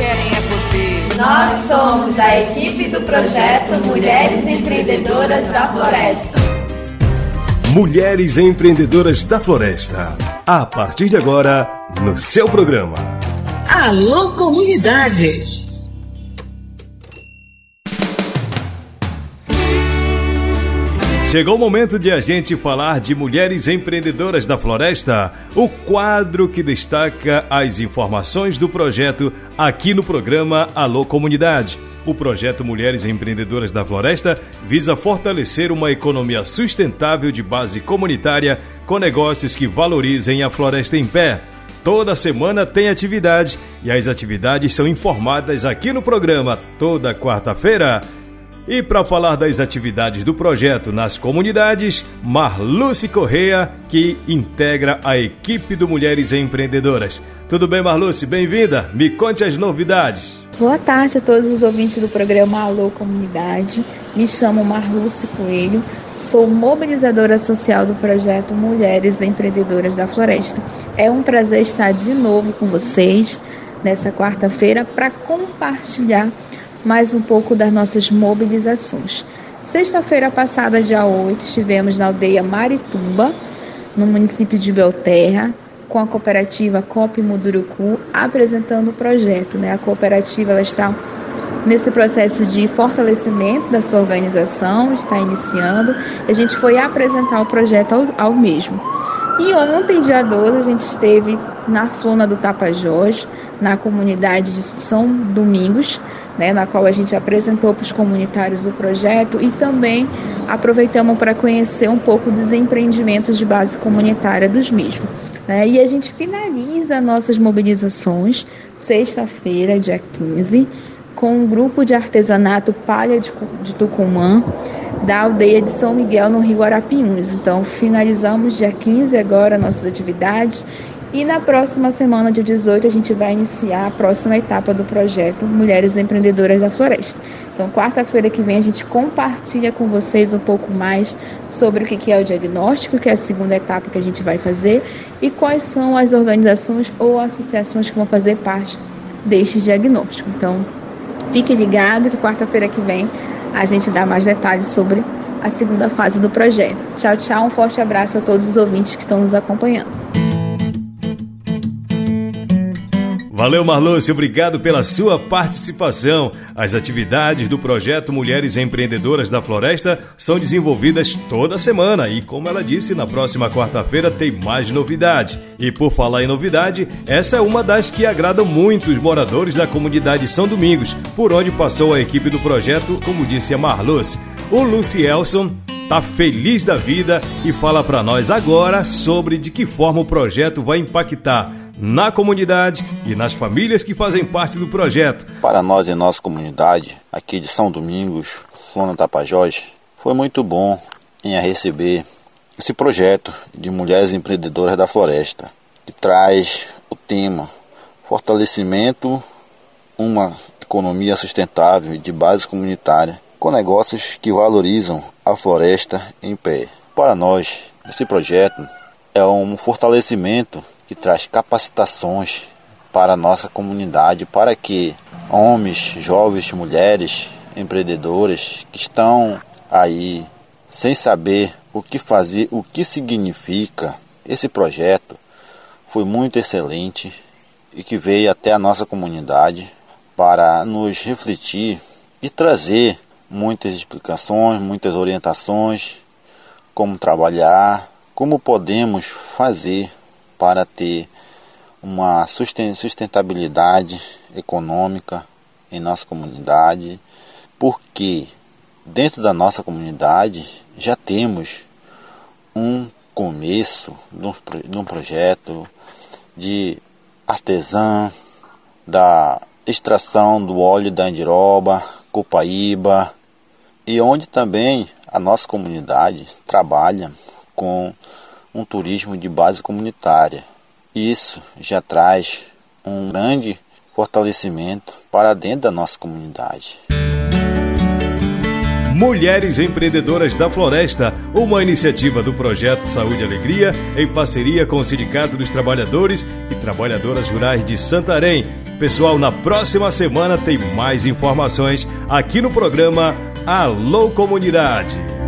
querem é poder. Nós somos a equipe do projeto Mulheres Empreendedoras da Floresta. Mulheres Empreendedoras da Floresta. A partir de agora, no seu programa. Alô, comunidade! Chegou o momento de a gente falar de Mulheres Empreendedoras da Floresta, o quadro que destaca as informações do projeto aqui no programa Alô Comunidade. O projeto Mulheres Empreendedoras da Floresta visa fortalecer uma economia sustentável de base comunitária com negócios que valorizem a floresta em pé. Toda semana tem atividade e as atividades são informadas aqui no programa toda quarta-feira. E para falar das atividades do projeto nas comunidades, Marluce Correia, que integra a equipe do Mulheres Empreendedoras. Tudo bem, Marluce? Bem-vinda. Me conte as novidades. Boa tarde a todos os ouvintes do programa Alô Comunidade. Me chamo Marluce Coelho, sou mobilizadora social do projeto Mulheres Empreendedoras da Floresta. É um prazer estar de novo com vocês nessa quarta-feira para compartilhar mais um pouco das nossas mobilizações. Sexta-feira passada, dia 8, estivemos na aldeia Marituba, no município de Belterra, com a cooperativa COP Mudurucu, apresentando o projeto. Né? A cooperativa ela está nesse processo de fortalecimento da sua organização, está iniciando. A gente foi apresentar o projeto ao, ao mesmo. E ontem, dia 12, a gente esteve na Flona do Tapajós, na comunidade de São Domingos, né, na qual a gente apresentou para os comunitários o projeto e também aproveitamos para conhecer um pouco dos empreendimentos de base comunitária dos mesmos. Né? E a gente finaliza nossas mobilizações sexta-feira, dia 15, com um grupo de artesanato palha de, de Tucumã, da aldeia de São Miguel, no Rio Arapiuns. Então, finalizamos dia 15 agora nossas atividades e na próxima semana, dia 18, a gente vai iniciar a próxima etapa do projeto Mulheres Empreendedoras da Floresta. Então, quarta-feira que vem, a gente compartilha com vocês um pouco mais sobre o que é o diagnóstico, que é a segunda etapa que a gente vai fazer, e quais são as organizações ou associações que vão fazer parte deste diagnóstico. Então, fique ligado que quarta-feira que vem a gente dá mais detalhes sobre a segunda fase do projeto. Tchau, tchau, um forte abraço a todos os ouvintes que estão nos acompanhando. Valeu, Marluce, obrigado pela sua participação. As atividades do projeto Mulheres Empreendedoras da Floresta são desenvolvidas toda semana e, como ela disse, na próxima quarta-feira tem mais novidade. E por falar em novidade, essa é uma das que agradam muito os moradores da comunidade São Domingos, por onde passou a equipe do projeto, como disse a Marluce. O Lucielson tá feliz da vida e fala para nós agora sobre de que forma o projeto vai impactar na comunidade e nas famílias que fazem parte do projeto. Para nós e nossa comunidade, aqui de São Domingos, Flona Tapajós, foi muito bom em receber esse projeto de Mulheres Empreendedoras da Floresta, que traz o tema Fortalecimento, uma economia sustentável de base comunitária, com negócios que valorizam a floresta em pé. Para nós, esse projeto é um fortalecimento que traz capacitações para a nossa comunidade, para que homens, jovens, mulheres, empreendedores que estão aí sem saber o que fazer, o que significa esse projeto, foi muito excelente e que veio até a nossa comunidade para nos refletir e trazer muitas explicações, muitas orientações, como trabalhar, como podemos fazer para ter uma sustentabilidade econômica em nossa comunidade, porque dentro da nossa comunidade já temos um começo de um projeto de artesã, da extração do óleo da andiroba, copaíba, e onde também a nossa comunidade trabalha com um turismo de base comunitária. Isso já traz um grande fortalecimento para dentro da nossa comunidade. Mulheres Empreendedoras da Floresta, uma iniciativa do projeto Saúde e Alegria em parceria com o Sindicato dos Trabalhadores e Trabalhadoras Rurais de Santarém. Pessoal, na próxima semana tem mais informações aqui no programa Alô Comunidade.